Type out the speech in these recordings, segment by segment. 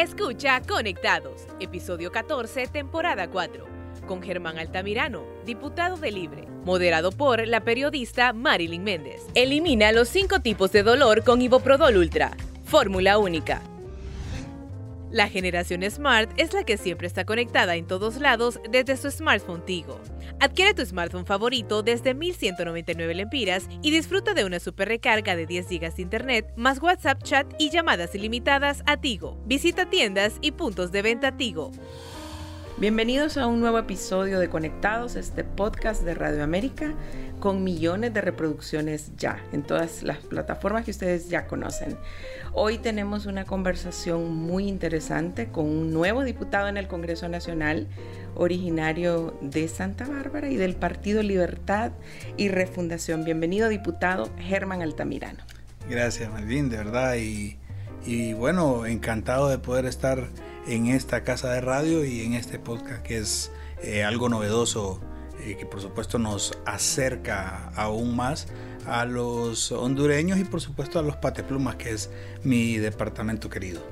Escucha Conectados, episodio 14, temporada 4, con Germán Altamirano, diputado de Libre, moderado por la periodista Marilyn Méndez. Elimina los cinco tipos de dolor con Iboprodol Ultra, fórmula única. La generación Smart es la que siempre está conectada en todos lados desde su smartphone Tigo. Adquiere tu smartphone favorito desde 1199 lempiras y disfruta de una super recarga de 10 GB de internet, más WhatsApp chat y llamadas ilimitadas a Tigo. Visita tiendas y puntos de venta Tigo. Bienvenidos a un nuevo episodio de Conectados, este podcast de Radio América con millones de reproducciones ya en todas las plataformas que ustedes ya conocen. Hoy tenemos una conversación muy interesante con un nuevo diputado en el Congreso Nacional, originario de Santa Bárbara y del Partido Libertad y Refundación. Bienvenido, diputado Germán Altamirano. Gracias, Malvin, de verdad. Y, y bueno, encantado de poder estar en esta casa de radio y en este podcast que es eh, algo novedoso eh, que por supuesto nos acerca aún más a los hondureños y por supuesto a los pateplumas que es mi departamento querido.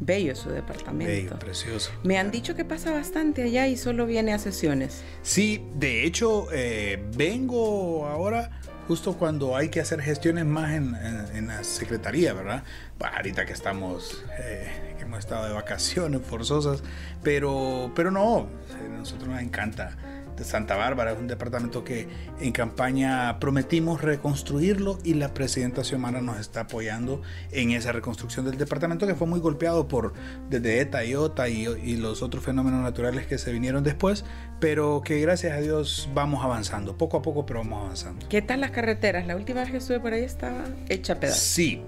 Bello su departamento. Bello, precioso. Me han dicho que pasa bastante allá y solo viene a sesiones. Sí, de hecho eh, vengo ahora justo cuando hay que hacer gestiones más en, la secretaría, ¿verdad? ahorita que estamos, eh, que hemos estado de vacaciones forzosas, pero, pero no, a nosotros nos encanta de Santa Bárbara. Es un departamento que en campaña prometimos reconstruirlo y la presidenta Xiomara nos está apoyando en esa reconstrucción del departamento que fue muy golpeado por desde ETA, IOTA y, y los otros fenómenos naturales que se vinieron después, pero que gracias a Dios vamos avanzando, poco a poco, pero vamos avanzando. ¿Qué tal las carreteras? La última vez que estuve por ahí estaba hecha pedazos. Sí,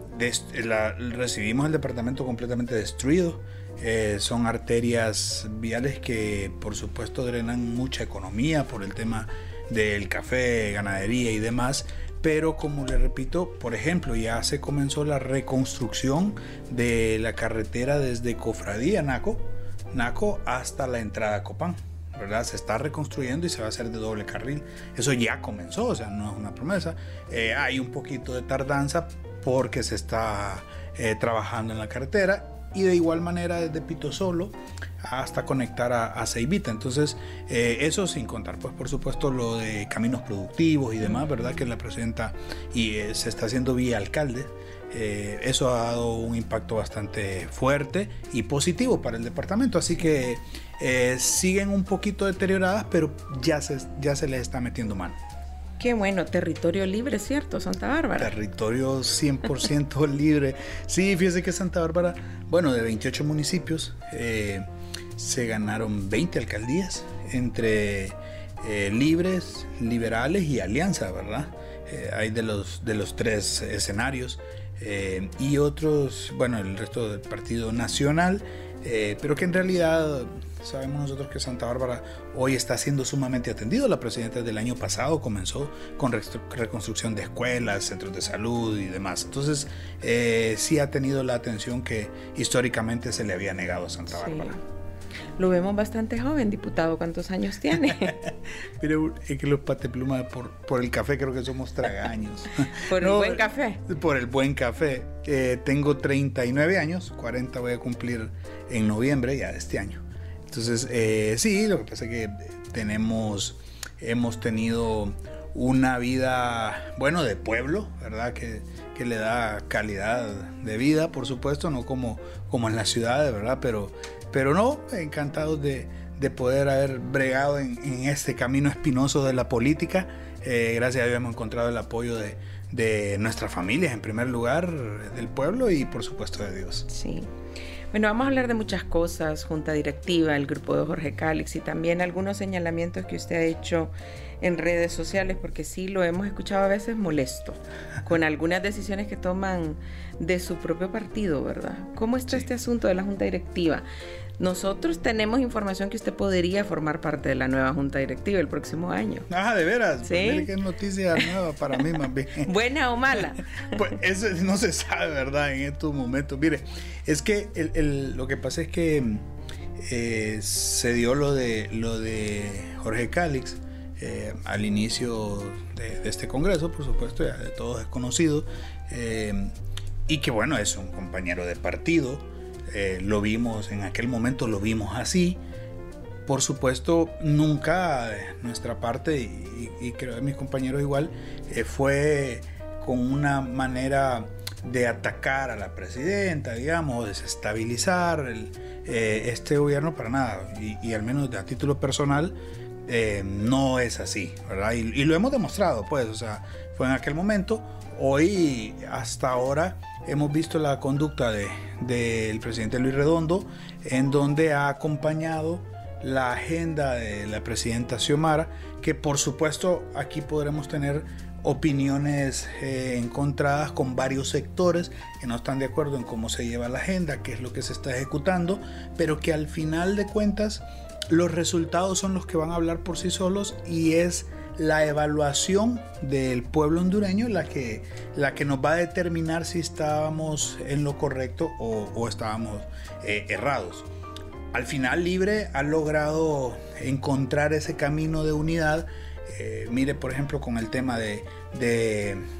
recibimos el departamento completamente destruido eh, son arterias viales que por supuesto drenan mucha economía por el tema del café, ganadería y demás. Pero como le repito, por ejemplo, ya se comenzó la reconstrucción de la carretera desde Cofradía Naco, Naco hasta la entrada a Copán. ¿verdad? Se está reconstruyendo y se va a hacer de doble carril. Eso ya comenzó, o sea, no es una promesa. Eh, hay un poquito de tardanza porque se está eh, trabajando en la carretera y de igual manera desde Pito Solo hasta conectar a, a. Entonces, eh, eso sin contar, pues por supuesto, lo de caminos productivos y demás, ¿verdad? Que la presidenta y eh, se está haciendo vía alcalde. Eh, eso ha dado un impacto bastante fuerte y positivo para el departamento. Así que siguen un poquito deterioradas, pero ya se, ya se les está metiendo mano. Qué bueno, territorio libre, ¿cierto? Santa Bárbara. Territorio 100% libre. Sí, fíjese que Santa Bárbara, bueno, de 28 municipios, eh, se ganaron 20 alcaldías entre eh, libres, liberales y alianza, ¿verdad? Eh, hay de los, de los tres escenarios. y otros, bueno, el resto del Partido Nacional, pero que en realidad Sabemos nosotros que Santa Bárbara hoy está siendo sumamente atendido. La presidenta del año pasado comenzó con reconstrucción de escuelas, centros de salud y demás. Entonces, eh, sí ha tenido la atención que históricamente se le había negado a Santa Bárbara. Lo vemos bastante joven, diputado. ¿Cuántos años tiene? Pero es que los pateplumas, por, por el café, creo que somos tragaños. ¿Por el buen café? Por el buen café. Eh, tengo 39 años, 40 voy a cumplir en noviembre ya de este año. Entonces, eh, sí, lo que pasa es que tenemos, hemos tenido una vida, bueno, de pueblo, ¿verdad? Que, le da calidad de vida, por supuesto, no como, como en las ciudades, ¿verdad? Pero, pero no, encantados de, poder haber bregado en, este camino espinoso de la política. Eh, gracias a Dios hemos encontrado el apoyo de, de nuestras familias, en primer lugar, del pueblo y por supuesto de Dios. Sí. Bueno, vamos a hablar de muchas cosas, junta directiva, el grupo de Jorge Cálix y también algunos señalamientos que usted ha hecho en redes sociales, porque sí lo hemos escuchado a veces molesto, con algunas decisiones que toman de su propio partido, ¿verdad? ¿Cómo está este asunto de la junta directiva? Nosotros tenemos información que usted podría formar parte de la nueva junta directiva el próximo año. Ah, de veras. Pues ¿Sí? qué noticia nueva para mí más bien. ¿Buena o mala? pues eso no se sabe, ¿verdad? En estos momentos. Mire, es que lo que pasa es que eh, se dio lo de, lo de Jorge Cálix eh, al inicio de, este congreso, por supuesto, ya de todos es conocido. Eh, y que bueno, es un compañero de partido eh, lo vimos en aquel momento, lo vimos así. Por supuesto, nunca de nuestra parte, y, creo que mis compañeros igual, eh, fue con una manera de atacar a la presidenta, digamos, desestabilizar eh, este gobierno para nada. Y, al menos a título personal, no es así, ¿verdad? Y, y, lo hemos demostrado, pues, o sea, fue en aquel momento. Hoy, hasta ahora, hemos visto la conducta del de, presidente Luis Redondo, en donde ha acompañado la agenda de la presidenta Xiomara, que por supuesto aquí podremos tener opiniones eh, encontradas con varios sectores que no están de acuerdo en cómo se lleva la agenda, qué es lo que se está ejecutando, pero que al final de cuentas los resultados son los que van a hablar por sí solos y es la evaluación del pueblo hondureño la que, la que nos va a determinar si estábamos en lo correcto o, estábamos eh, errados. Al final Libre ha logrado encontrar ese camino de unidad. Eh, mire, por ejemplo, con el tema de,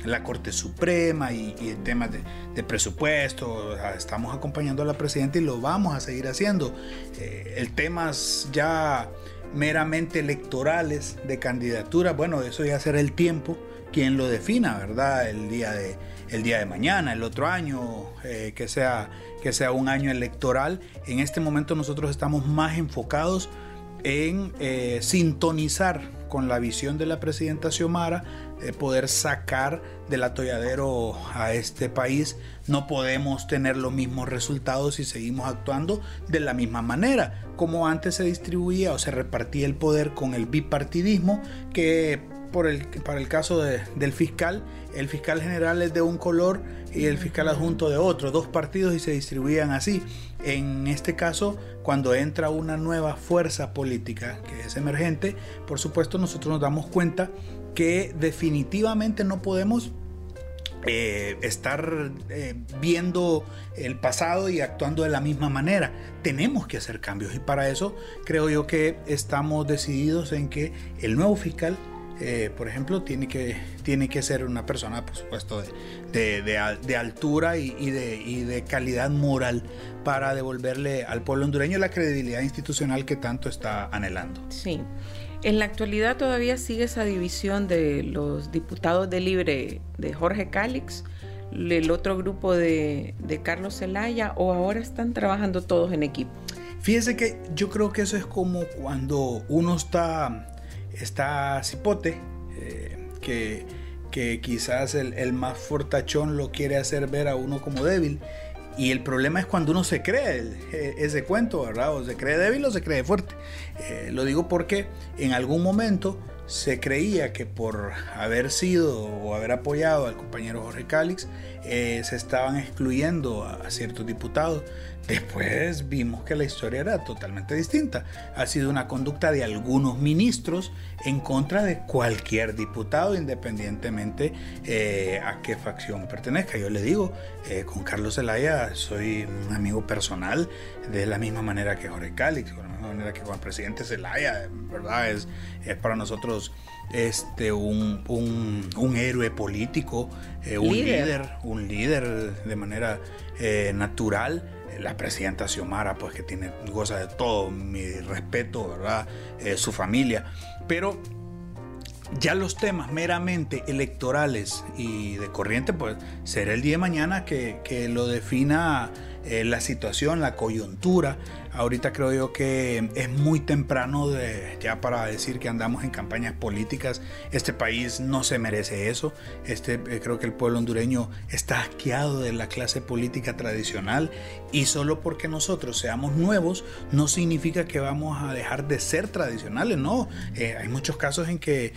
la Corte Suprema y, el tema de, presupuesto. Estamos acompañando a la presidenta y lo vamos a seguir haciendo. Eh, el tema ya meramente electorales de candidatura, bueno, eso ya será el tiempo quien lo defina, ¿verdad? El día de, el día de mañana, el otro año, eh, que, sea, que sea un año electoral. En este momento nosotros estamos más enfocados en eh, sintonizar con la visión de la presidenta Xiomara, de poder sacar del atolladero a este país. No podemos tener los mismos resultados si seguimos actuando de la misma manera, como antes se distribuía o se repartía el poder con el bipartidismo, que por el, para el caso del fiscal, el fiscal general es de un color y el fiscal adjunto de otro, dos partidos y se distribuían así. En este caso, cuando entra una nueva fuerza política que es emergente, por supuesto nosotros nos damos cuenta que definitivamente no podemos eh, estar eh, viendo el pasado y actuando de la misma manera. Tenemos que hacer cambios y para eso creo yo que estamos decididos en que el nuevo fiscal, eh, por ejemplo, tiene que, tiene que ser una persona, por supuesto, de, de, altura y, y, de, y de calidad moral para devolverle al pueblo hondureño la credibilidad institucional que tanto está anhelando. Sí. En la actualidad todavía sigue esa división de los diputados de Libre de Jorge Cálix, el otro grupo de, Carlos Zelaya, o ahora están trabajando todos en equipo. Fíjese que yo creo que eso es como cuando uno está, está cipote, eh, que, que, quizás el, el más fortachón lo quiere hacer ver a uno como débil y el problema es cuando uno se cree e, ese cuento, ¿verdad? O se cree débil o se cree fuerte. Eh, lo digo porque en algún momento se creía que por haber sido o haber apoyado al compañero Jorge Cálix, eh, se estaban excluyendo a, ciertos diputados. Después vimos que la historia era totalmente distinta. Ha sido una conducta de algunos ministros en contra de cualquier diputado, independientemente eh, a qué facción pertenezca. Yo le digo, eh, con Carlos Zelaya soy un amigo personal de la misma manera que Jorge Cálix, manera que con el presidente Zelaya, ¿verdad? Es, es para nosotros este, un, un, héroe político, eh, un líder. un líder de manera eh, natural. La presidenta Xiomara, pues que tiene, goza de todo mi respeto, ¿verdad? Eh, su familia. Pero ya los temas meramente electorales y de corriente, pues será el día de mañana que, que lo defina la situación, la coyuntura Ahorita creo yo que es muy temprano de, ya para decir que andamos en campañas políticas. Este país no se merece eso. Este, eh, creo que el pueblo hondureño está asqueado de la clase política tradicional y solo porque nosotros seamos nuevos no significa que vamos a dejar de ser tradicionales. No, eh, hay muchos casos en que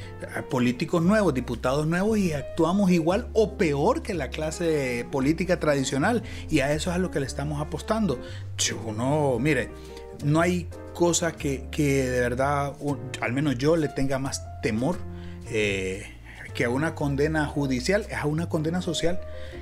políticos nuevos, diputados nuevos y actuamos igual o peor que la clase política tradicional y a eso es a lo que le estamos apostando. Uno, mire, no hay cosa que, de verdad, al menos yo le tenga más temor eh, que a una condena judicial, es a una condena social.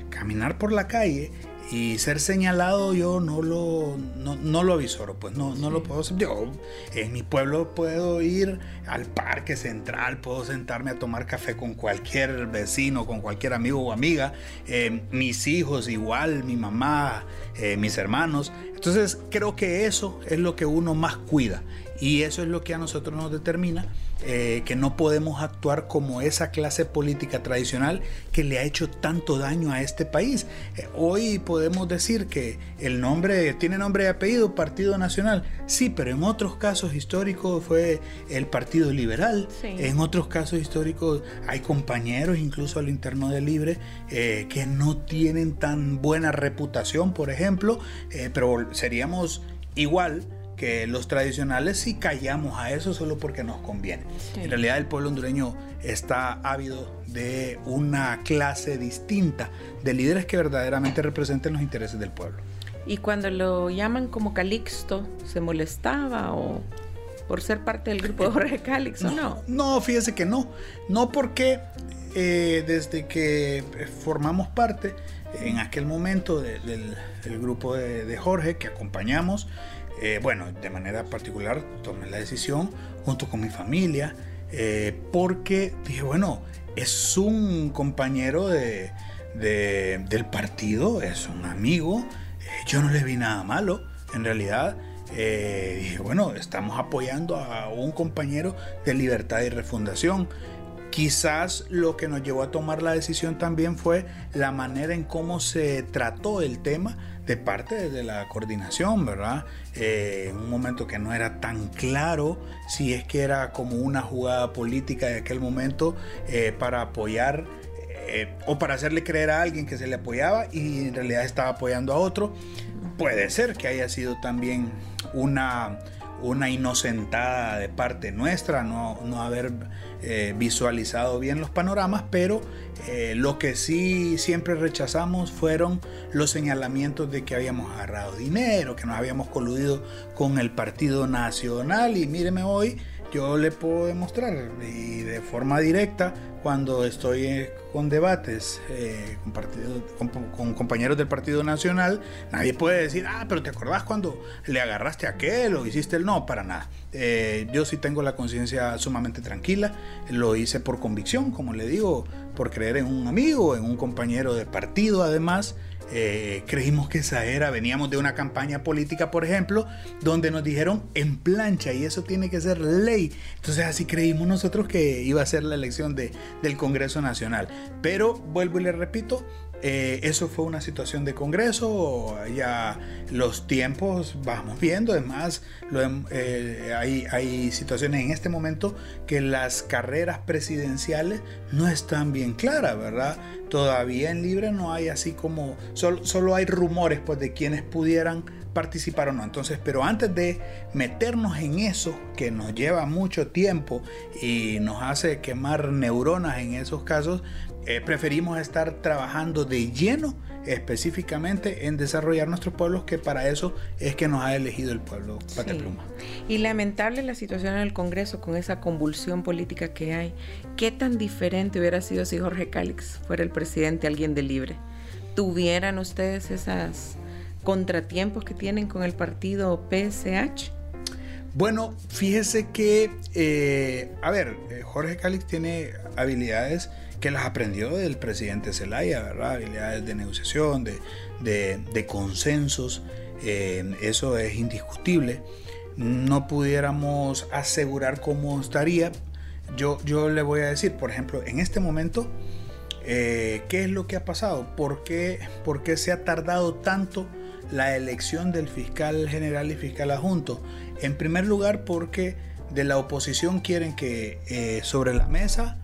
Caminar por la calle y ser señalado yo no lo, no, lo avisoro, pues no, no lo puedo hacer. Yo en mi pueblo puedo ir al parque central, puedo sentarme a tomar café con cualquier vecino, con cualquier amigo o amiga, eh, mis hijos igual, mi mamá, eh, mis hermanos. Entonces creo que eso es lo que uno más cuida y eso es lo que a nosotros nos determina eh, que no podemos actuar como esa clase política tradicional que le ha hecho tanto daño a este país. Eh, hoy podemos decir que el nombre tiene nombre y apellido Partido Nacional, sí, pero en otros casos históricos fue el Partido Liberal, en otros casos históricos hay compañeros incluso al interno de Libre eh, que no tienen tan buena reputación, por ejemplo, pero seríamos igual que los tradicionales si callamos a eso solo porque nos conviene. En realidad el pueblo hondureño está ávido de una clase distinta de líderes que verdaderamente representen los intereses del pueblo. Y cuando lo llaman como Calixto, ¿se molestaba o por ser parte del grupo de Jorge Calixto? No, no, fíjese que no. No porque eh, desde que formamos parte en aquel momento del, grupo de Jorge que acompañamos, eh, bueno, de manera particular tomé la decisión junto con mi familia, eh, porque dije, bueno, es un compañero de, del partido, es un amigo, eh, yo no le vi nada malo, en realidad. dije, bueno, estamos apoyando a un compañero de libertad y refundación. Quizás lo que nos llevó a tomar la decisión también fue la manera en cómo se trató el tema de parte de la coordinación, ¿verdad? Eh, en un momento que no era tan claro si es que era como una jugada política de aquel momento eh, para apoyar eh, o para hacerle creer a alguien que se le apoyaba y en realidad estaba apoyando a otro. Puede ser que haya sido también una una inocentada de parte nuestra, no, no haber eh, visualizado bien los panoramas, pero eh, lo que sí siempre rechazamos fueron los señalamientos de que habíamos agarrado dinero, que nos habíamos coludido con el Partido Nacional. Y míreme hoy, yo le puedo demostrar y de forma directa cuando estoy eh, con debates eh, con, compañeros del Partido Nacional, nadie puede decir, ah, pero te acordás cuando le agarraste a aquel o hiciste el no, para nada. Eh, yo sí tengo la conciencia sumamente tranquila, lo hice por convicción, como le digo, por creer en un amigo, en un compañero de partido además. Eh, creímos que esa era, veníamos de una campaña política, por ejemplo, donde nos dijeron en plancha y eso tiene que ser ley. Entonces así creímos nosotros que iba a ser la elección de, del Congreso Nacional. Pero vuelvo y le repito, eh, eso fue una situación de Congreso, ya los tiempos vamos viendo, además eh, hay, hay, situaciones en este momento que las carreras presidenciales no están bien claras, ¿verdad? Todavía en Libre no hay así como, solo, solo hay rumores pues, de quienes pudieran participar o no. Entonces, pero antes de meternos en eso que nos lleva mucho tiempo y nos hace quemar neuronas en esos casos, eh, preferimos estar trabajando de lleno específicamente en desarrollar nuestros pueblos, que para eso es que nos ha elegido el pueblo Patria Pluma. Y lamentable la situación en el Congreso con esa convulsión política que hay. ¿Qué tan diferente hubiera sido si Jorge Cálix fuera el presidente, alguien de libre? ¿Tuvieran ustedes esos contratiempos que tienen con el partido PSH? Bueno, fíjese que, eh, a ver, eh, Jorge Cálix tiene habilidades que las aprendió del presidente Zelaya, ¿verdad? Habilidades de negociación, de, consensos, eh, eso es indiscutible. No pudiéramos asegurar cómo estaría. Yo, yo le voy a decir, por ejemplo, en este momento, eh, ¿qué es lo que ha pasado? ¿Por qué, ¿Por qué se ha tardado tanto la elección del fiscal general y fiscal adjunto? En primer lugar, porque de la oposición quieren que eh, sobre la mesa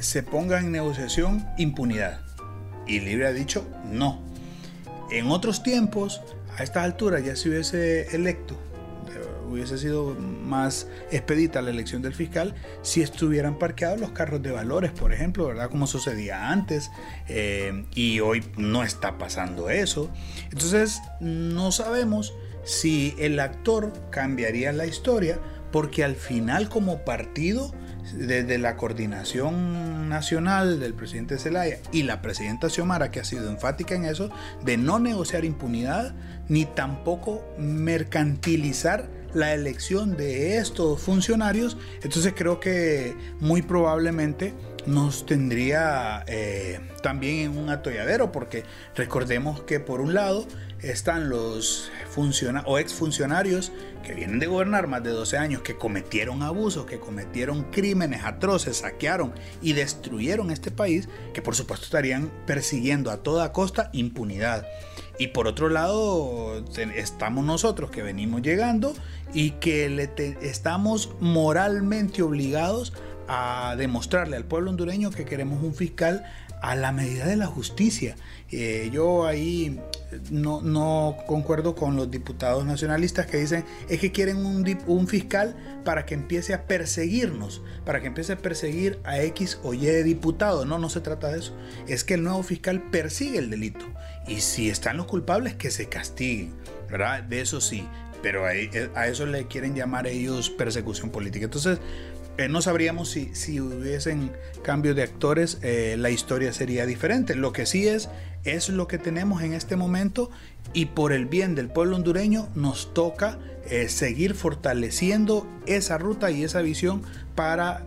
se ponga en negociación impunidad. Y Libre ha dicho no. En otros tiempos, a estas alturas ya se hubiese electo, hubiese sido más expedita la elección del fiscal si estuvieran parqueados los carros de valores, por ejemplo, ¿verdad? Como sucedía antes. Eh, y hoy no está pasando eso. Entonces, no sabemos si el actor cambiaría la historia porque al final como partido desde la coordinación nacional del presidente Zelaya y la presidenta Xiomara, que ha sido enfática en eso, de no negociar impunidad ni tampoco mercantilizar la elección de estos funcionarios, entonces creo que muy probablemente nos tendría eh, también en un atolladero, porque recordemos que por un lado están los funcionarios o exfuncionarios que vienen de gobernar más de 12 años, que cometieron abusos, que cometieron crímenes atroces, saquearon y destruyeron este país, que por supuesto estarían persiguiendo a toda costa impunidad. Y por otro lado estamos nosotros que venimos llegando y que le estamos moralmente obligados a demostrarle al pueblo hondureño que queremos un fiscal a la medida de la justicia. Eh, yo ahí no, no, concuerdo con los diputados nacionalistas que dicen es que quieren un, un, fiscal para que empiece a perseguirnos, para que empiece a perseguir a X o Y diputado. No, no se trata de eso. Es que el nuevo fiscal persigue el delito. Y si están los culpables, que se castiguen. ¿Verdad? De eso sí. Pero a, a eso le quieren llamar ellos persecución política. Entonces, eh, no sabríamos si, si hubiesen cambios de actores, eh, la historia sería diferente. Lo que sí es, es lo que tenemos en este momento y por el bien del pueblo hondureño nos toca eh, seguir fortaleciendo esa ruta y esa visión para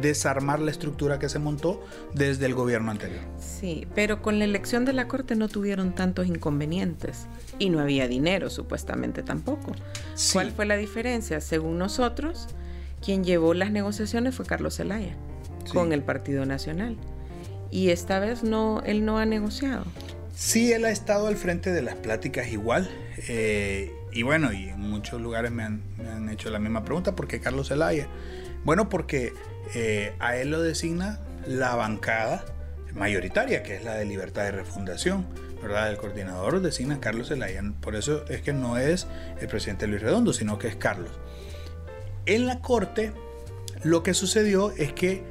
desarmar la estructura que se montó desde el gobierno anterior. Sí, pero con la elección de la Corte no tuvieron tantos inconvenientes y no había dinero supuestamente tampoco. ¿Cuál fue la diferencia? Según nosotros, quien llevó las negociaciones fue Carlos Zelaya con el Partido Nacional. Y esta vez no, él no ha negociado. Sí, él ha estado al frente de las pláticas igual. Eh, y bueno, y en muchos lugares me han, hecho la misma pregunta, ¿por qué Carlos Zelaya? Bueno, porque eh, a él lo designa la bancada mayoritaria, que es la de libertad de refundación. ¿verdad? El coordinador designa a Carlos Zelaya. Por eso es que no es el presidente Luis Redondo, sino que es Carlos. En la corte lo que sucedió es que,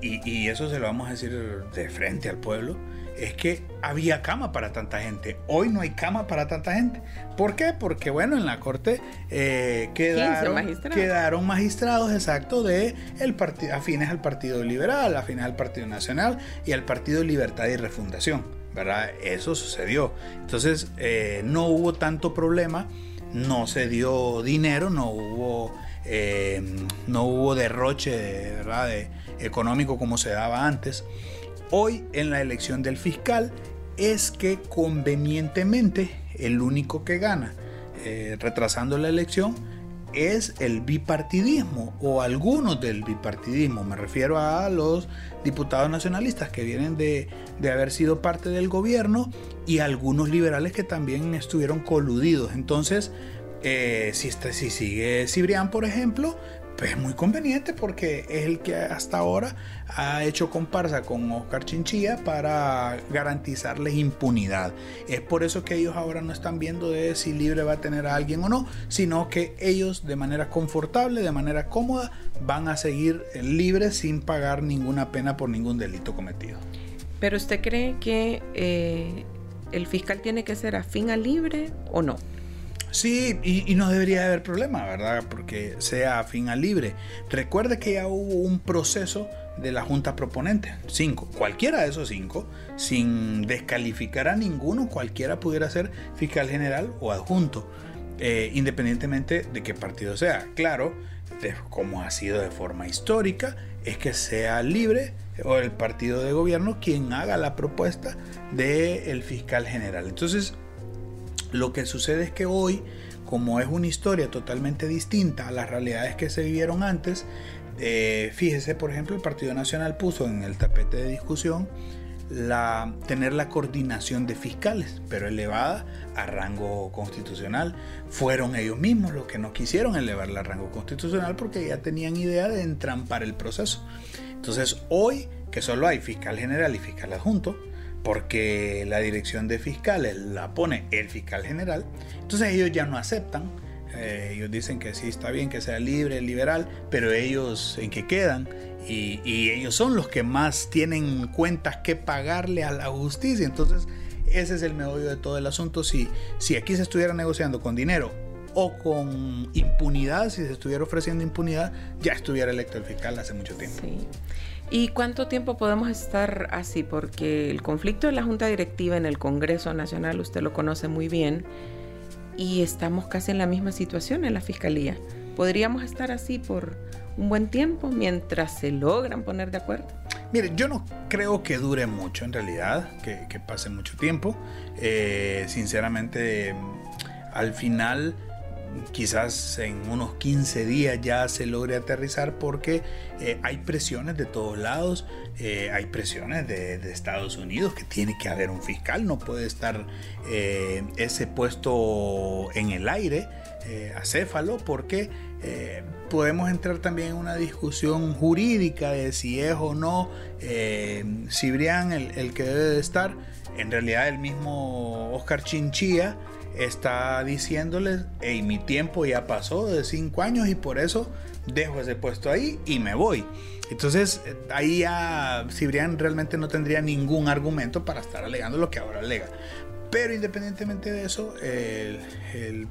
y, eso se lo vamos a decir de frente al pueblo, es que había cama para tanta gente. Hoy no hay cama para tanta gente. ¿Por qué? Porque, bueno, en la corte eh, quedaron, magistrados. quedaron magistrados, exacto, de el afines al Partido Liberal, afines al Partido Nacional y al Partido Libertad y Refundación. ¿verdad? Eso sucedió. Entonces, eh, no hubo tanto problema, no se dio dinero, no hubo eh, no hubo derroche ¿verdad? económico como se daba antes. Hoy en la elección del fiscal es que convenientemente el único que gana eh, retrasando la elección es el bipartidismo o algunos del bipartidismo. Me refiero a los diputados nacionalistas que vienen de, de, haber sido parte del gobierno y algunos liberales que también estuvieron coludidos. Entonces, eh, si, si sigue Cibrián, por ejemplo, pues es muy conveniente porque es el que hasta ahora ha hecho comparsa con Oscar Chinchilla para garantizarles impunidad. Es por eso que ellos ahora no están viendo de si Libre va a tener a alguien o no, sino que ellos de manera confortable, de manera cómoda, van a seguir libres sin pagar ninguna pena por ningún delito cometido. Pero usted cree que eh, el fiscal tiene que ser afín a Libre o no? Sí, y, no debería haber problema, ¿verdad? Porque sea fin a libre. Recuerde que ya hubo un proceso de la Junta Proponente, cinco, cualquiera de esos cinco, sin descalificar a ninguno, cualquiera pudiera ser fiscal general o adjunto, eh, independientemente de qué partido sea. Claro, como ha sido de forma histórica, es que sea libre o el partido de gobierno quien haga la propuesta del fiscal general. Entonces, lo que sucede es que hoy, como es una historia totalmente distinta a las realidades que se vivieron antes, eh, fíjese, por ejemplo, el Partido Nacional puso en el tapete de discusión la, tener la coordinación de fiscales, pero elevada a rango constitucional. Fueron ellos mismos los que no quisieron elevarla a rango constitucional porque ya tenían idea de entrampar el proceso. Entonces, hoy que solo hay fiscal general y fiscal adjunto, porque la dirección de fiscales la pone el fiscal general, entonces ellos ya no aceptan. Eh, ellos dicen que sí está bien que sea libre, liberal, pero ellos en qué quedan y, ellos son los que más tienen cuentas que pagarle a la justicia. Entonces, ese es el meollo de todo el asunto. Si, si aquí se estuviera negociando con dinero o con impunidad, si se estuviera ofreciendo impunidad, ya estuviera electo el fiscal hace mucho tiempo. Sí. ¿Y cuánto tiempo podemos estar así? Porque el conflicto de la Junta Directiva en el Congreso Nacional, usted lo conoce muy bien, y estamos casi en la misma situación en la Fiscalía. ¿Podríamos estar así por un buen tiempo mientras se logran poner de acuerdo? Mire, yo no creo que dure mucho en realidad, que, pase mucho tiempo. Eh, sinceramente, al final quizás en unos 15 días ya se logre aterrizar porque eh, hay presiones de todos lados, eh, hay presiones de, Estados Unidos que tiene que haber un fiscal, no puede estar ese puesto en el aire acéfalo porque podemos entrar también en una discusión jurídica de si es o no eh, Cibrián el, que debe de estar. En realidad el mismo Oscar Chinchilla está diciéndoles, hey, mi tiempo ya pasó de cinco años y por eso dejo ese puesto ahí y me voy. Entonces ahí ya Cibrián realmente no tendría ningún argumento para estar alegando lo que ahora alega. Pero independientemente de eso, el,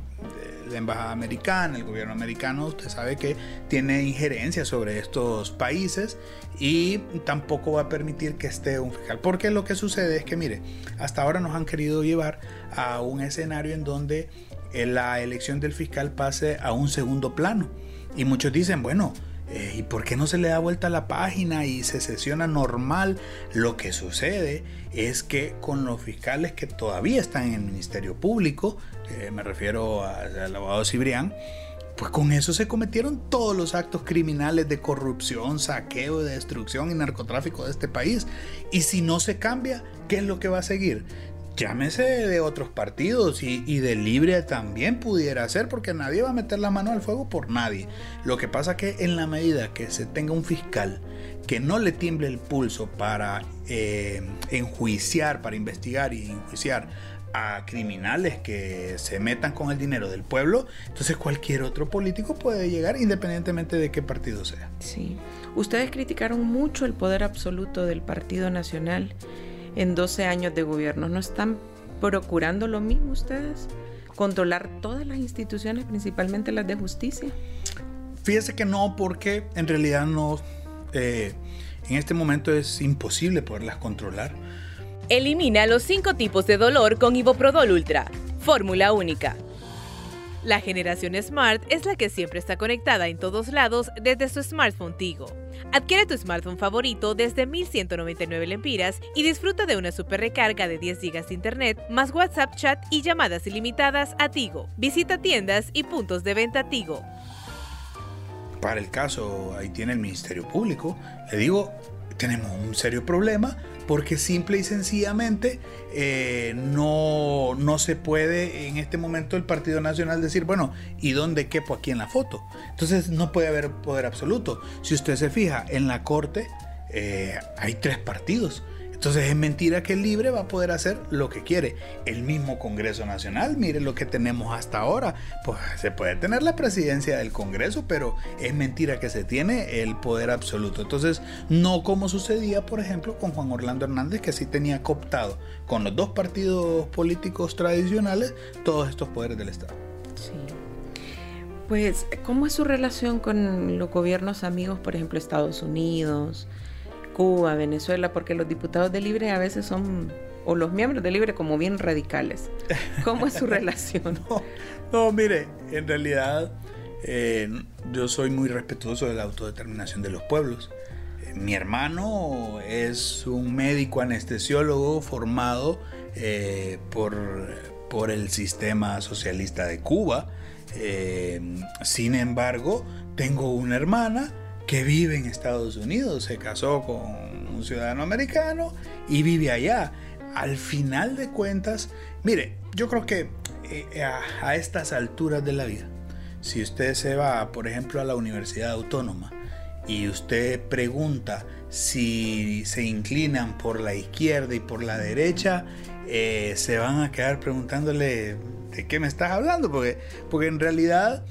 la embajada americana, el gobierno americano, usted sabe que tiene injerencia sobre estos países y tampoco va a permitir que esté un fiscal. Porque lo que sucede es que, mire, hasta ahora nos han querido llevar a un escenario en donde eh, la elección del fiscal pase a un segundo plano. Y muchos dicen, bueno, eh, ¿Y por qué no se le da vuelta a la página y se sesiona normal? Lo que sucede es que con los fiscales que todavía están en el Ministerio Público, eh, me refiero al abogado Cibrián, pues con eso se cometieron todos los actos criminales de corrupción, saqueo, destrucción y narcotráfico de este país. Y si no se cambia, ¿qué es lo que va a seguir? Llámese de otros partidos y, de libre también pudiera ser porque nadie va a meter la mano al fuego por nadie. Lo que pasa que en la medida que se tenga un fiscal que no le tiemble el pulso para eh, enjuiciar, para investigar y enjuiciar a criminales que se metan con el dinero del pueblo, entonces cualquier otro político puede llegar independientemente de qué partido sea. Sí. Ustedes criticaron mucho el poder absoluto del Partido Nacional en 12 años de gobierno. ¿No están procurando lo mismo ustedes? ¿Controlar todas las instituciones, principalmente las de justicia? Fíjese que no, porque en realidad no, eh, en este momento es imposible poderlas controlar. Elimina los cinco tipos de dolor con Iboprodol Ultra. Fórmula única. La generación Smart es la que siempre está conectada en todos lados desde su smartphone Tigo. Adquiere tu smartphone favorito desde 1199 lempiras y disfruta de una super recarga de 10 GB de internet, más WhatsApp chat y llamadas ilimitadas a Tigo. Visita tiendas y puntos de venta Tigo. Para el caso, ahí tiene el Ministerio Público. Le digo, tenemos un serio problema porque simple y sencillamente eh, no, no se puede en este momento el Partido Nacional decir, bueno, ¿y dónde quepo aquí en la foto? Entonces no puede haber poder absoluto. Si usted se fija, en la Corte eh, hay tres partidos. Entonces es mentira que el libre va a poder hacer lo que quiere. El mismo Congreso Nacional, mire lo que tenemos hasta ahora. Pues se puede tener la presidencia del Congreso, pero es mentira que se tiene el poder absoluto. Entonces, no como sucedía, por ejemplo, con Juan Orlando Hernández, que sí tenía cooptado con los dos partidos políticos tradicionales todos estos poderes del Estado. Sí. Pues, ¿cómo es su relación con los gobiernos amigos, por ejemplo, Estados Unidos? Cuba, Venezuela, porque los diputados de Libre a veces son, o los miembros de Libre como bien radicales. ¿Cómo es su relación? no, mire, en realidad eh, yo soy muy respetuoso de la autodeterminación de los pueblos. Eh, mi hermano es un médico anestesiólogo formado eh, por, por, el sistema socialista de Cuba. sin embargo, tengo una hermana que vive en Estados Unidos, se casó con un ciudadano americano y vive allá. Al final de cuentas, mire, yo creo que eh, a, estas alturas de la vida, si usted se va, por ejemplo, a la Universidad Autónoma y usted pregunta si se inclinan por la izquierda y por la derecha, eh, se van a quedar preguntándole de qué me estás hablando, porque, porque en realidad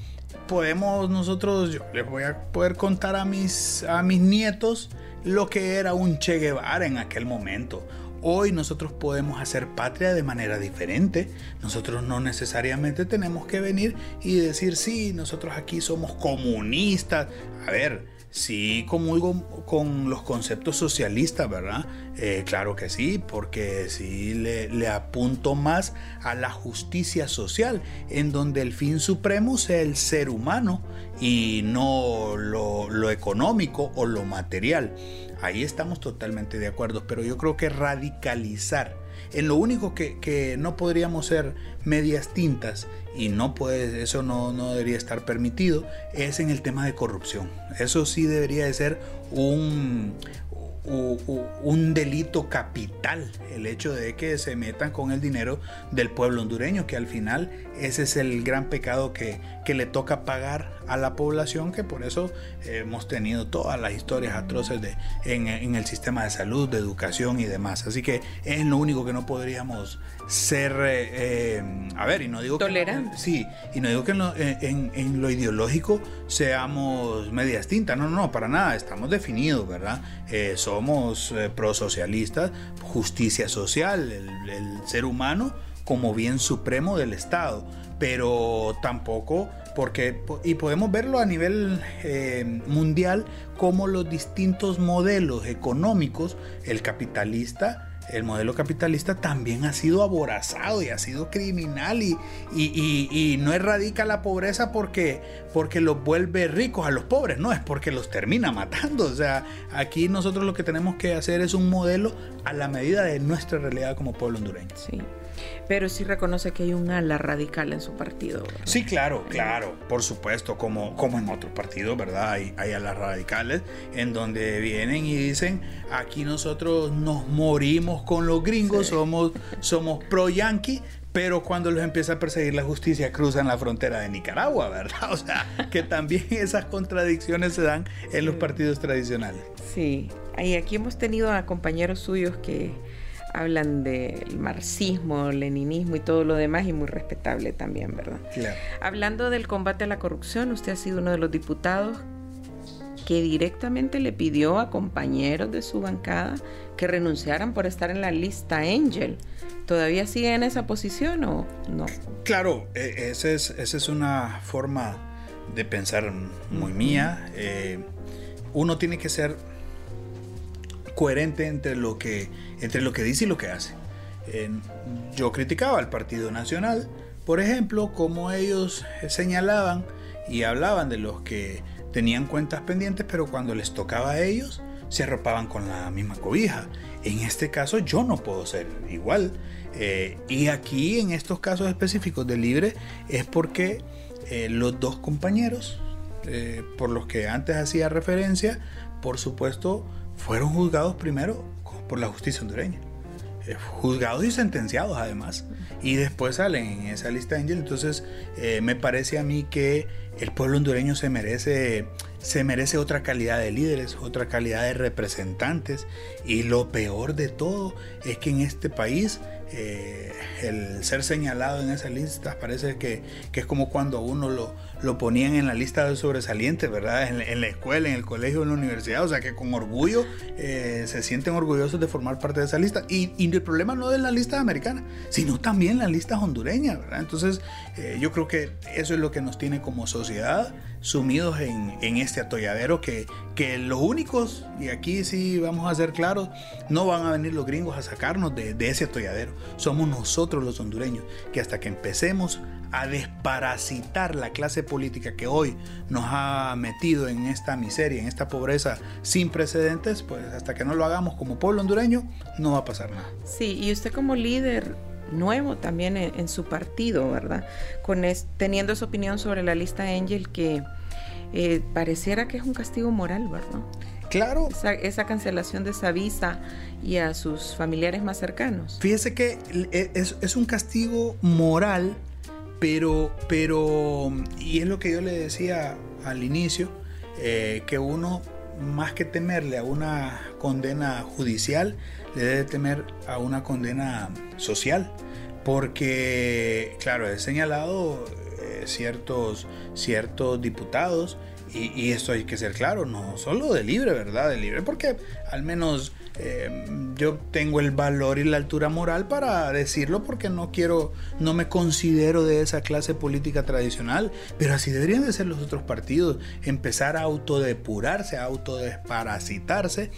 podemos nosotros, yo les voy a poder contar a mis, a mis nietos lo que era un Che Guevara en aquel momento. Hoy nosotros podemos hacer patria de manera diferente. Nosotros no necesariamente tenemos que venir y decir, sí, nosotros aquí somos comunistas. A ver, sí comulgo con los conceptos socialistas, ¿verdad? Eh, claro que sí, porque sí le, apunto más a la justicia social, en donde el fin supremo sea el ser humano y no lo, lo económico o lo material. Ahí estamos totalmente de acuerdo, pero yo creo que radicalizar en lo único que, no podríamos ser medias tintas y no puede, eso no, no debería estar permitido es en el tema de corrupción. Eso sí debería de ser un, un delito capital el hecho de que se metan con el dinero del pueblo hondureño, que al final ese es el gran pecado que, le toca pagar a la población, que por eso hemos tenido todas las historias atroces de, en, el sistema de salud, de educación y demás. Así que es lo único que no podríamos ser, eh, eh, a ver, y no digo Tolerante. sí, y no digo que en lo, ideológico seamos medias tintas, no, no, no, para nada, estamos definidos, ¿verdad? Eh, somos prosocialistas, justicia social, el, ser humano como bien supremo del Estado, pero tampoco porque, y podemos verlo a nivel mundial, como los distintos modelos económicos, el capitalista, el modelo capitalista también ha sido aborazado y ha sido criminal y, y, no erradica la pobreza porque, porque los vuelve ricos a los pobres, no, es porque los termina matando. O sea, aquí nosotros lo que tenemos que hacer es un modelo a la medida de nuestra realidad como pueblo hondureño. Sí pero sí reconoce que hay un ala radical en su partido. Sí, claro, claro, por supuesto, como, como en otros partidos, ¿verdad? Hay, hay alas radicales en donde vienen y dicen, aquí nosotros nos morimos con los gringos, somos, somos pro-yankee, pero cuando los empieza a perseguir la justicia cruzan la frontera de Nicaragua, ¿verdad? O sea, que también esas contradicciones se dan en los partidos tradicionales. Sí, y aquí hemos tenido a compañeros suyos que hablan del marxismo, leninismo y todo lo demás, y muy respetable también, ¿verdad? Claro. Hablando del combate a la corrupción, usted ha sido uno de los diputados que directamente le pidió a compañeros de su bancada que renunciaran por estar en la lista Angel. ¿Todavía sigue en esa posición o no? Claro, e, esa es, esa es una forma de pensar muy mía. Eh, uno tiene que ser coherente entre lo que, entre lo que dice y lo que hace. yo criticaba al Partido Nacional, por ejemplo, como ellos señalaban y hablaban de los que tenían cuentas pendientes, pero cuando les tocaba a ellos, se arropaban con la misma cobija. En este caso yo no puedo ser igual. Eh, y aquí en estos casos específicos de libre es porque eh, los dos compañeros, eh, por los que antes hacía referencia, por supuesto, fueron juzgados primero por la justicia hondureña. Eh, juzgados y sentenciados además. Y después salen en esa lista de Angel. Entonces eh, me parece a mí que el pueblo hondureño se merece, se merece otra calidad de líderes, otra calidad de representantes. Y lo peor de todo es que en este país eh, el ser señalado en esa lista parece que, es como cuando uno lo, lo ponían en la lista de sobresalientes, ¿verdad? En, la escuela, en el colegio, en la universidad, o sea que con orgullo eh, se sienten orgullosos de formar parte de esa lista. Y, el problema no es la lista americana, sino también la lista hondureña, ¿verdad? Entonces eh, yo creo que eso es lo que nos tiene como sociedad sumidos en, este atolladero que, que los únicos, y aquí sí vamos a ser claros, no van a venir los gringos a sacarnos de, de ese atolladero. Somos nosotros los hondureños que hasta que empecemos a desparasitar la clase política que hoy nos ha metido en esta miseria, en esta pobreza sin precedentes, pues hasta que no lo hagamos como pueblo hondureño, no va a pasar nada. Sí, y usted como líder nuevo también en, su partido, ¿verdad? Con teniendo esa opinión sobre la lista Angel que eh, pareciera que es un castigo moral, ¿verdad? Claro. Esa, cancelación de esa visa y a sus familiares más cercanos. Fíjese que e, es, un castigo moral, pero, pero, y es lo que yo le decía al inicio, eh, que uno, más que temerle a una condena judicial, le debe temer a una condena social. Porque, claro, he señalado eh, ciertos, ciertos diputados Y, esto hay que ser claro, no solo de libre, ¿verdad? De libre, porque al menos eh, yo tengo el valor y la altura moral para decirlo porque no quiero, no me considero de esa clase política tradicional, pero así deberían de ser los otros partidos, empezar a autodepurarse, a autodesparasitarse.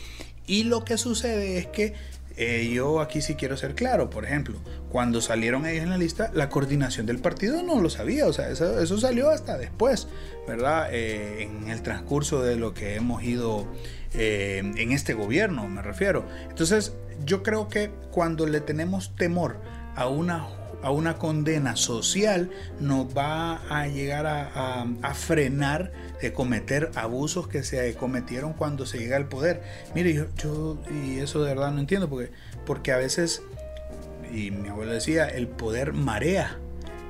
Y lo que sucede es que eh, yo aquí sí quiero ser claro, por ejemplo, cuando salieron ellos en la lista, la coordinación del partido no lo sabía, o sea, eso, salió hasta después, ¿verdad? Eh, en el transcurso de lo que hemos ido eh, en este gobierno, me refiero. Entonces, yo creo que cuando le tenemos temor a una a una condena social nos va a llegar a, frenar de cometer abusos que se cometieron cuando se llega al poder. Mire, yo, yo y eso de verdad no entiendo, porque, porque a veces, y mi abuelo decía, el poder marea.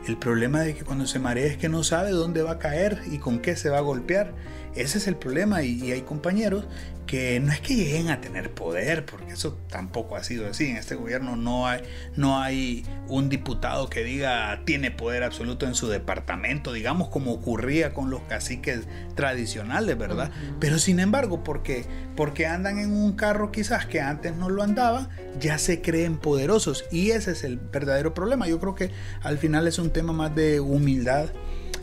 El problema de que cuando se marea es que no sabe dónde va a caer y con qué se va a golpear. Ese es el problema y, hay compañeros que no es que lleguen a tener poder, porque eso tampoco ha sido así. En este gobierno no hay, no hay un diputado que diga tiene poder absoluto en su departamento, digamos como ocurría con los caciques tradicionales, ¿verdad? Pero sin embargo, porque, porque andan en un carro quizás que antes no lo andaba, ya se creen poderosos. Y ese es el verdadero problema. Yo creo que al final es un tema más de humildad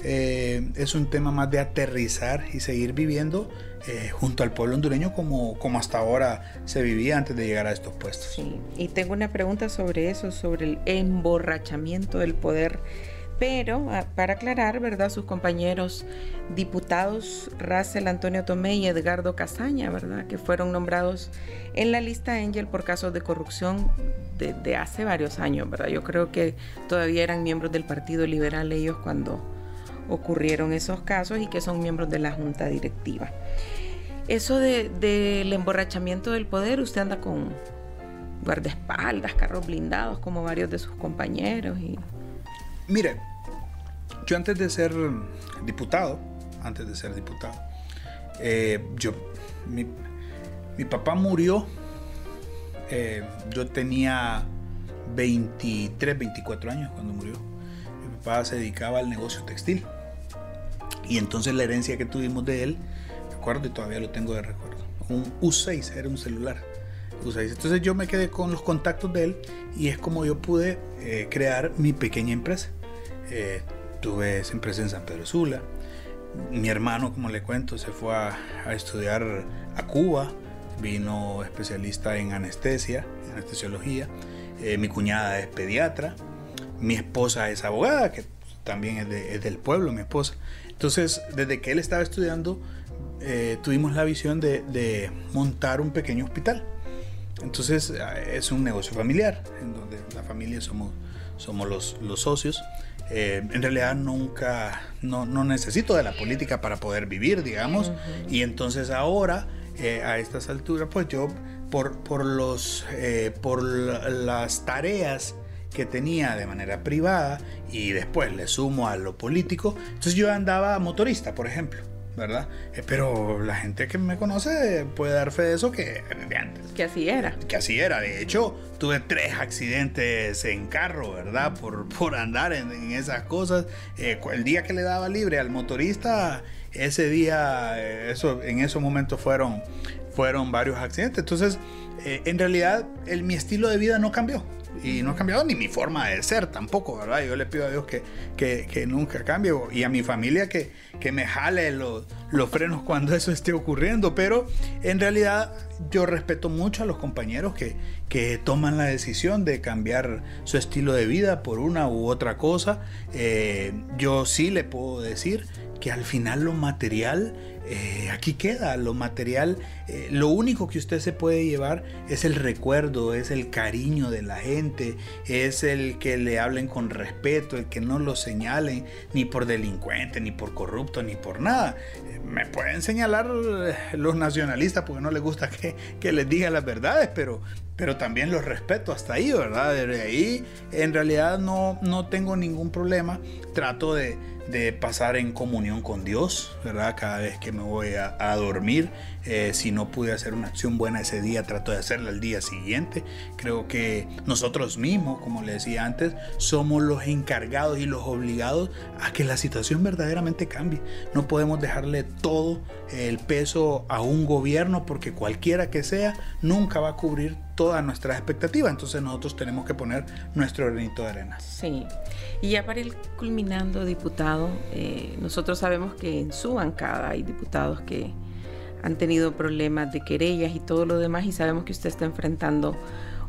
eh, es un tema más de aterrizar y seguir viviendo eh, junto al pueblo hondureño como, como hasta ahora se vivía antes de llegar a estos puestos. Sí, y tengo una pregunta sobre eso, sobre el emborrachamiento del poder. Pero ah, para aclarar, ¿verdad? Sus compañeros diputados Racel Antonio Tomé y Edgardo Casaña, ¿verdad? Que fueron nombrados en la lista Angel por casos de corrupción de hace varios años, ¿verdad? Yo creo que todavía eran miembros del Partido Liberal ellos cuando, ocurrieron esos casos y que son miembros de la junta directiva. Eso del emborrachamiento del poder, usted anda con guardaespaldas, carros blindados, como varios de sus compañeros. Y... Mire, yo antes de ser diputado, antes de ser diputado, eh, yo, mi, papá murió, eh, yo tenía 23, 24 años cuando murió papá se dedicaba al negocio textil. Y entonces la herencia que tuvimos de él, recuerdo y todavía lo tengo de recuerdo, un U6, era un celular. U6. Entonces yo me quedé con los contactos de él y es como yo pude eh, crear mi pequeña empresa. Eh, tuve esa empresa en San Pedro Sula. Mi hermano, como le cuento, se fue a, estudiar a Cuba, vino especialista en anestesia, anestesiología. Eh, mi cuñada es pediatra mi esposa es abogada, que también es, del pueblo, mi esposa. Entonces, desde que él estaba estudiando, eh, tuvimos la visión de, montar un pequeño hospital. Entonces, eh, es un negocio familiar, en donde la familia somos, somos los, los socios. Eh, en realidad nunca, no, no, necesito de la política para poder vivir, digamos. Y entonces ahora, a estas alturas, pues yo, por, por, los, por las tareas que tenía de manera privada y después le sumo a lo político. Entonces yo andaba motorista, por ejemplo, ¿verdad? Eh, pero la gente que me conoce puede dar fe de eso que de antes. Que así era. Que así era. De hecho, tuve tres accidentes en carro, ¿verdad? Por, por andar en, esas cosas. Eh, el día que le daba libre al motorista, ese día, eh, eso, en esos momentos fueron, fueron varios accidentes. Entonces, en realidad, el, mi estilo de vida no cambió y no ha cambiado ni mi forma de ser tampoco, ¿verdad? Yo le pido a Dios que, que, nunca cambie y a mi familia que, que me jale los, los frenos cuando eso esté ocurriendo, pero en realidad yo respeto mucho a los compañeros que, que toman la decisión de cambiar su estilo de vida por una u otra cosa. Eh, yo sí le puedo decir que al final lo material eh, aquí queda lo material. Eh, lo único que usted se puede llevar es el recuerdo, es el cariño de la gente, es el que le hablen con respeto, el que no lo señalen ni por delincuente, ni por corrupto, ni por nada. Eh, me pueden señalar los nacionalistas porque no les gusta que, que les diga las verdades, pero, pero también los respeto hasta ahí, ¿verdad? Desde ahí en realidad no, no tengo ningún problema. Trato de de pasar en comunión con Dios, ¿verdad? Cada vez que me voy a, dormir. Eh, si no pude hacer una acción buena ese día, trato de hacerla el día siguiente. Creo que nosotros mismos, como le decía antes, somos los encargados y los obligados a que la situación verdaderamente cambie. No podemos dejarle todo el peso a un gobierno porque cualquiera que sea nunca va a cubrir todas nuestras expectativas. Entonces nosotros tenemos que poner nuestro granito de arena. Sí. Y ya para ir culminando, diputado, eh, nosotros sabemos que en su bancada hay diputados que han tenido problemas de querellas y todo lo demás y sabemos que usted está enfrentando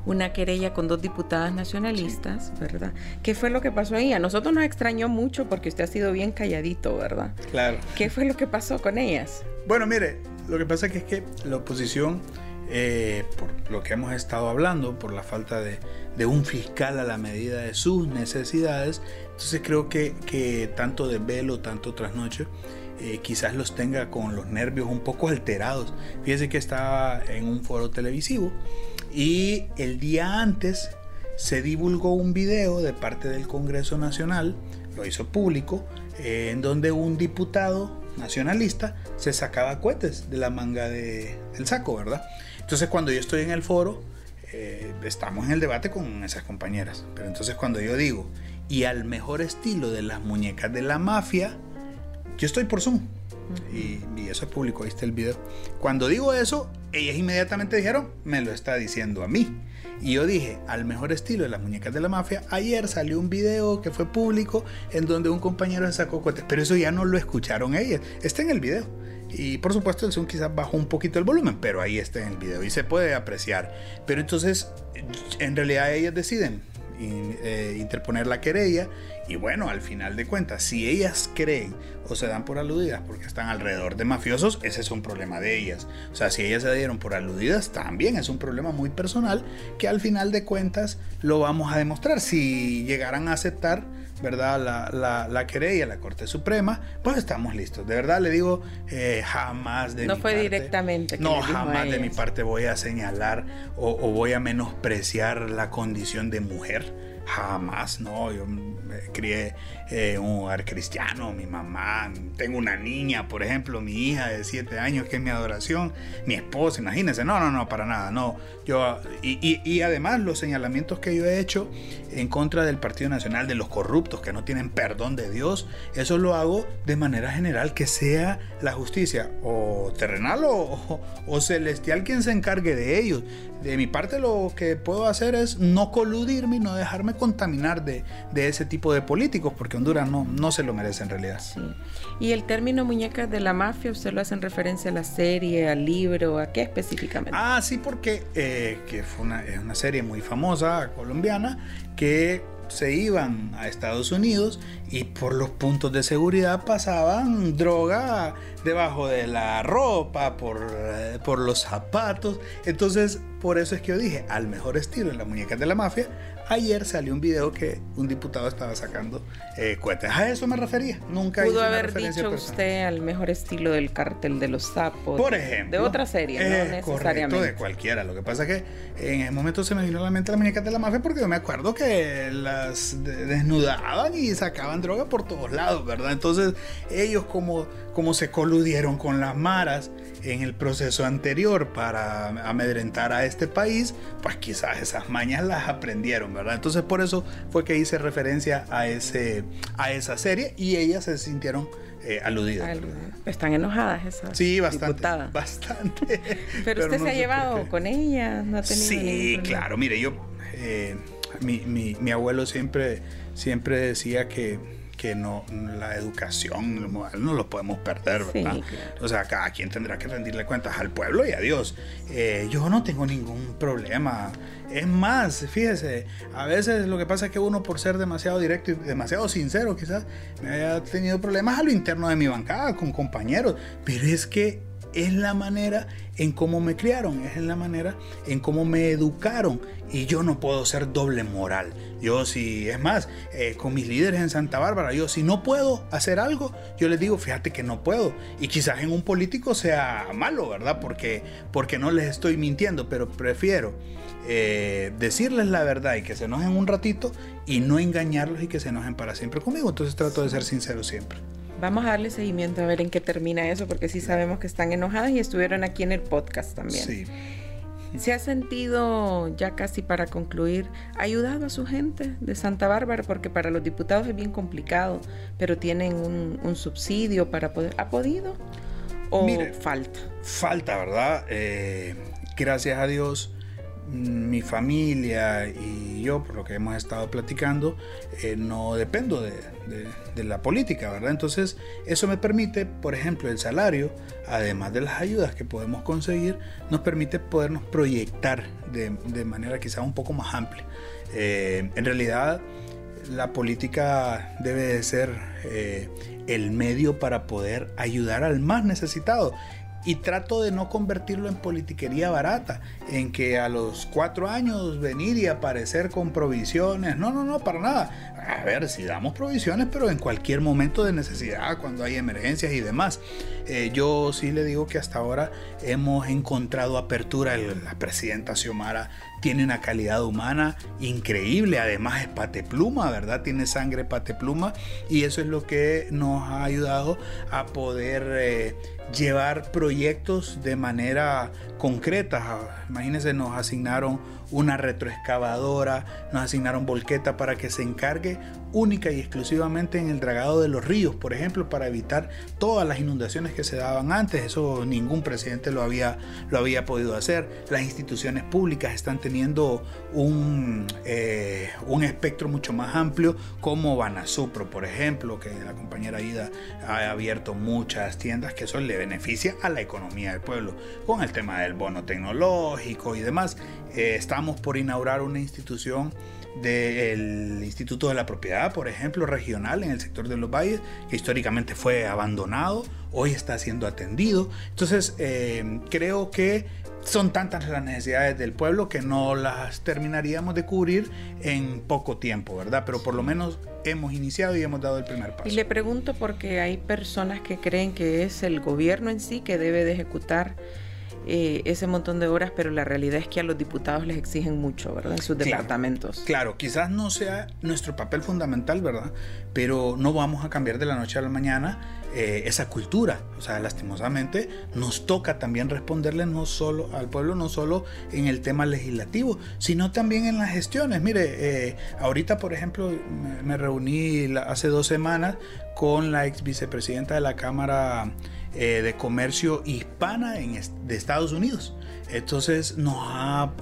una querella con dos diputadas nacionalistas, ¿verdad? ¿Qué fue lo que pasó ahí? A nosotros nos extrañó mucho porque usted ha sido bien calladito, ¿verdad? Claro. ¿Qué fue lo que pasó con ellas? Bueno, mire, lo que pasa es que la oposición eh, por lo que hemos estado hablando, por la falta de, un fiscal a la medida de sus necesidades. Entonces creo que, que tanto de velo, tanto trasnoche, eh, quizás los tenga con los nervios un poco alterados. Fíjese que estaba en un foro televisivo y el día antes se divulgó un video de parte del Congreso Nacional, lo hizo público, eh, en donde un diputado nacionalista se sacaba cohetes de la manga de, del saco, ¿verdad? Entonces cuando yo estoy en el foro, eh, estamos en el debate con esas compañeras. Pero entonces cuando yo digo, y al mejor estilo de las muñecas de la mafia, yo estoy por Zoom. Y, y, eso es público, ahí el video. Cuando digo eso, ellas inmediatamente dijeron, me lo está diciendo a mí. Y yo dije, al mejor estilo de las muñecas de la mafia, ayer salió un video que fue público en donde un compañero sacó cohetes, pero eso ya no lo escucharon ellas, está en el video. Y por supuesto el Zoom quizás bajó un poquito el volumen, pero ahí está en el video y se puede apreciar. Pero entonces, en realidad ellas deciden eh, interponer la querella y bueno, al final de cuentas, si ellas creen o se dan por aludidas porque están alrededor de mafiosos, ese es un problema de ellas. O sea, si ellas se dieron por aludidas, también es un problema muy personal que al final de cuentas lo vamos a demostrar. Si llegaran a aceptar ¿verdad? La, la, querella, la Corte Suprema, pues estamos listos. De verdad le digo, eh, jamás de no fue directamente. no, jamás de mi parte voy a señalar o, o voy a menospreciar la condición de mujer Jamás, no. Yo me crié en un hogar cristiano, mi mamá, tengo una niña, por ejemplo, mi hija de 7 años, que es mi adoración, mi esposa, imagínense. No, no, no, para nada, no. Yo, y, y, además los señalamientos que yo he hecho en contra del Partido Nacional, de los corruptos que no tienen perdón de Dios, eso lo hago de manera general, que sea la justicia o terrenal o, o celestial quien se encargue de ellos. De mi parte lo que puedo hacer es no coludirme y no dejarme contaminar de, ese tipo de políticos, porque Honduras no, no se lo merece en realidad. Sí. Y el término muñecas de la mafia, ¿usted lo hace en referencia a la serie, al libro, a qué específicamente? Ah, sí, porque eh, que fue una, una serie muy famosa colombiana que se iban a Estados Unidos y por los puntos de seguridad pasaban droga debajo de la ropa, por, eh, por los zapatos. Entonces, por eso es que yo dije, al mejor estilo en las muñecas de la mafia, Ayer salió un video que un diputado estaba sacando eh, cohetes. A eso me refería. Nunca Pudo haber dicho usted al mejor estilo del cartel de los sapos. Por ejemplo. De otra serie, no necesariamente. Correcto, de cualquiera. Lo que pasa es que en el momento se me vino a la mente la muñeca de la mafia porque yo me acuerdo que las desnudaban y sacaban droga por todos lados, ¿verdad? Entonces ellos como, como se coludieron con las maras en el proceso anterior para amedrentar a este país, pues quizás esas mañas las aprendieron, ¿verdad? Entonces por eso fue que hice referencia a, ese, a esa serie y ellas se sintieron eh, aludidas. Están enojadas esas. Sí, bastante. Bastante. Pero, usted se ha llevado con ellas, no ha tenido Sí, claro, mire, yo, eh, mi, mi, mi abuelo siempre, siempre decía que que no la educación no lo podemos perder, ¿verdad? O sea, cada quien tendrá que rendirle cuentas al pueblo y a Dios. Eh, yo no tengo ningún problema. Es más, fíjese, a veces lo que pasa es que uno por ser demasiado directo y demasiado sincero quizás me haya tenido problemas a lo interno de mi bancada con compañeros, pero es que es la manera en cómo me criaron, es la manera en cómo me educaron. Y yo no puedo ser doble moral. Yo si, es más, eh, con mis líderes en Santa Bárbara, yo si no puedo hacer algo, yo les digo, fíjate que no puedo. Y quizás en un político sea malo, ¿verdad? Porque, porque no les estoy mintiendo, pero prefiero eh, decirles la verdad y que se enojen un ratito y no engañarlos y que se enojen para siempre conmigo. Entonces trato de ser sincero siempre. Vamos a darle seguimiento a ver en qué termina eso, porque sí sabemos que están enojadas y estuvieron aquí en el podcast también. Sí. ¿Se ha sentido, ya casi para concluir, ayudado a su gente de Santa Bárbara? Porque para los diputados es bien complicado, pero tienen un, subsidio para poder... ¿Ha podido? ¿O falta? Falta, ¿verdad? Eh, gracias a Dios mi familia y yo, por lo que hemos estado platicando, eh, no dependo de, la política, ¿verdad? Entonces, eso me permite, por ejemplo, el salario, además de las ayudas que podemos conseguir, nos permite podernos proyectar de, manera quizá un poco más amplia. Eh, en realidad, la política debe de ser eh, el medio para poder ayudar al más necesitado y trato de no convertirlo en politiquería barata, en que a los cuatro años venir y aparecer con provisiones. No, no, no, para nada. A ver, si damos provisiones, pero en cualquier momento de necesidad, cuando hay emergencias y demás. Eh, yo sí le digo que hasta ahora hemos encontrado apertura. La presidenta Xiomara tiene una calidad humana increíble, además es patepluma, ¿verdad? Tiene sangre patepluma y eso es lo que nos ha ayudado a poder eh, llevar proyectos de manera concreta. Imagínense, nos asignaron una retroexcavadora, nos asignaron volqueta para que se encargue única y exclusivamente en el dragado de los ríos, por ejemplo, para evitar todas las inundaciones que se daban antes. Eso ningún presidente lo había, lo había podido hacer. Las instituciones públicas están teniendo un, eh, un espectro mucho más amplio, como Banasupro, por ejemplo, que la compañera Ida ha abierto muchas tiendas que eso le beneficia a la economía del pueblo, con el tema del bono tecnológico y demás. Eh, estamos por inaugurar una institución del Instituto de la Propiedad, por ejemplo, regional en el sector de los valles, que históricamente fue abandonado, hoy está siendo atendido. Entonces, eh, creo que son tantas las necesidades del pueblo que no las terminaríamos de cubrir en poco tiempo, ¿verdad? Pero por lo menos hemos iniciado y hemos dado el primer paso. Y le pregunto porque hay personas que creen que es el gobierno en sí que debe de ejecutar eh, ese montón de horas, pero la realidad es que a los diputados les exigen mucho, ¿verdad? En sus departamentos. Claro, quizás no sea nuestro papel fundamental, ¿verdad? Pero no vamos a cambiar de la noche a la mañana eh, esa cultura. O sea, lastimosamente nos toca también responderle no solo al pueblo, no solo en el tema legislativo, sino también en las gestiones. Mire, eh, ahorita, por ejemplo, me, reuní hace dos semanas con la ex vicepresidenta de la Cámara eh, de Comercio Hispana en, de Estados Unidos. Entonces nos ha,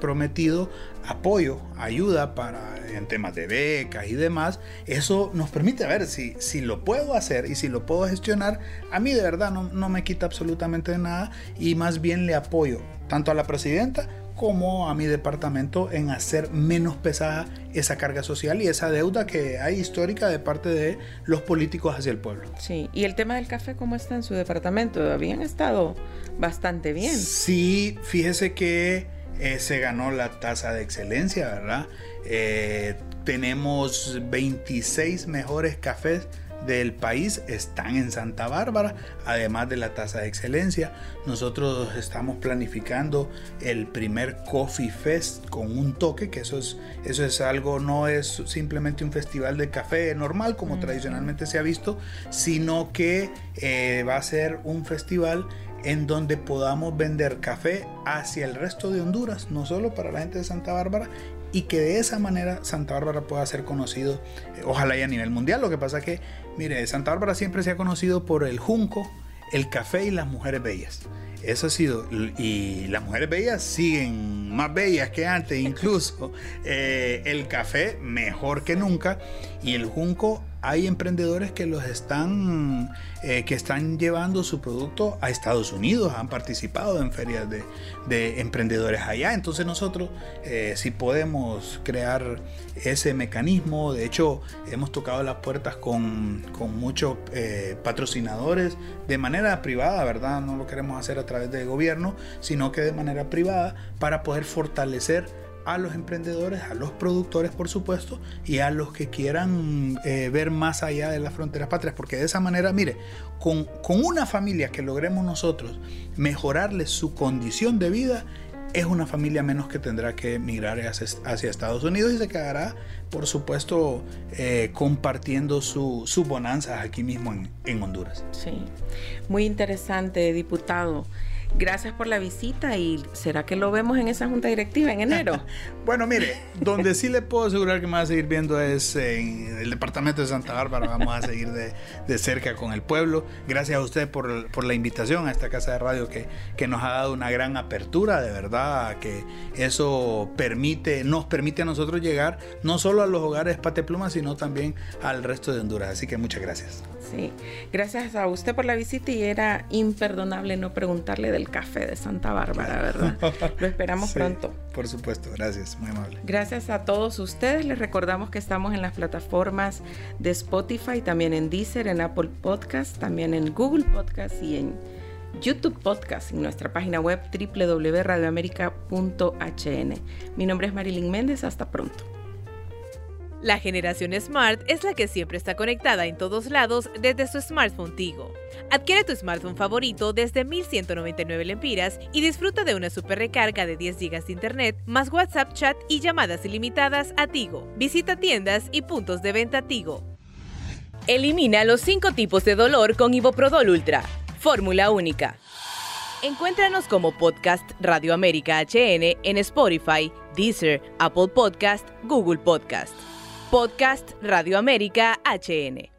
prometido apoyo, ayuda para en temas de becas y demás. Eso nos permite ver si, si lo puedo hacer y si lo puedo gestionar. A mí de verdad no, no me quita absolutamente nada y más bien le apoyo tanto a la presidenta como a mi departamento en hacer menos pesada esa carga social y esa deuda que hay histórica de parte de los políticos hacia el pueblo. Sí, y el tema del café, ¿cómo está en su departamento? Habían estado bastante bien. Sí, fíjese que eh, se ganó la tasa de excelencia, ¿verdad? Eh, tenemos 26 mejores cafés del país están en Santa Bárbara, además de la tasa de excelencia. Nosotros estamos planificando el primer Coffee Fest con un toque, que eso es, eso es algo, no es simplemente un festival de café normal como tradicionalmente se ha visto, sino que eh, va a ser un festival en donde podamos vender café hacia el resto de Honduras, no solo para la gente de Santa Bárbara, y que de esa manera Santa Bárbara pueda ser conocido, eh, ojalá y a nivel mundial. Lo que pasa que, mire, Santa Bárbara siempre se ha conocido por el junco, el café y las mujeres bellas. Eso ha sido, y las mujeres bellas siguen más bellas que antes, incluso eh, el café mejor que nunca, y el junco hay emprendedores que los están eh, que están llevando su producto a Estados Unidos, han participado en ferias de, emprendedores allá. Entonces nosotros eh, si podemos crear ese mecanismo, de hecho hemos tocado las puertas con, muchos eh, patrocinadores de manera privada, ¿verdad? No lo queremos hacer a través del gobierno, sino que de manera privada para poder fortalecer a los emprendedores, a los productores por supuesto, y a los que quieran eh, ver más allá de las fronteras patrias, porque de esa manera, mire, con, con una familia que logremos nosotros mejorarles su condición de vida, es una familia menos que tendrá que migrar hacia, Estados Unidos y se quedará, por supuesto, eh, compartiendo sus su bonanzas aquí mismo en, en Honduras. Sí, muy interesante, diputado. Gracias por la visita y ¿será que lo vemos en esa junta directiva en enero? bueno, mire, donde sí le puedo asegurar que me va a seguir viendo es en el departamento de Santa Bárbara. Vamos a seguir de, cerca con el pueblo. Gracias a usted por, la invitación a esta casa de radio que, que, nos ha dado una gran apertura, de verdad, que eso permite, nos permite a nosotros llegar no solo a los hogares Pluma, sino también al resto de Honduras. Así que muchas gracias. Sí, gracias a usted por la visita y era imperdonable no preguntarle del café de Santa Bárbara, ¿verdad? Lo esperamos pronto. Por supuesto, gracias, muy amable. Gracias a todos ustedes. Les recordamos que estamos en las plataformas de Spotify, también en Deezer, en Apple Podcast, también en Google Podcast y en YouTube Podcast en nuestra página web www.radioamerica.hn. Mi nombre es Marilyn Méndez, hasta pronto. La generación Smart es la que siempre está conectada en todos lados desde su smartphone Tigo. Adquiere tu smartphone favorito desde 1199 lempiras y disfruta de una super recarga de 10 GB de internet, más WhatsApp chat y llamadas ilimitadas a Tigo. Visita tiendas y puntos de venta Tigo. Elimina los 5 tipos de dolor con Iboprodol Ultra. Fórmula única. Encuéntranos como Podcast Radio América HN en Spotify, Deezer, Apple Podcast, Google Podcast. Podcast Radio América HN.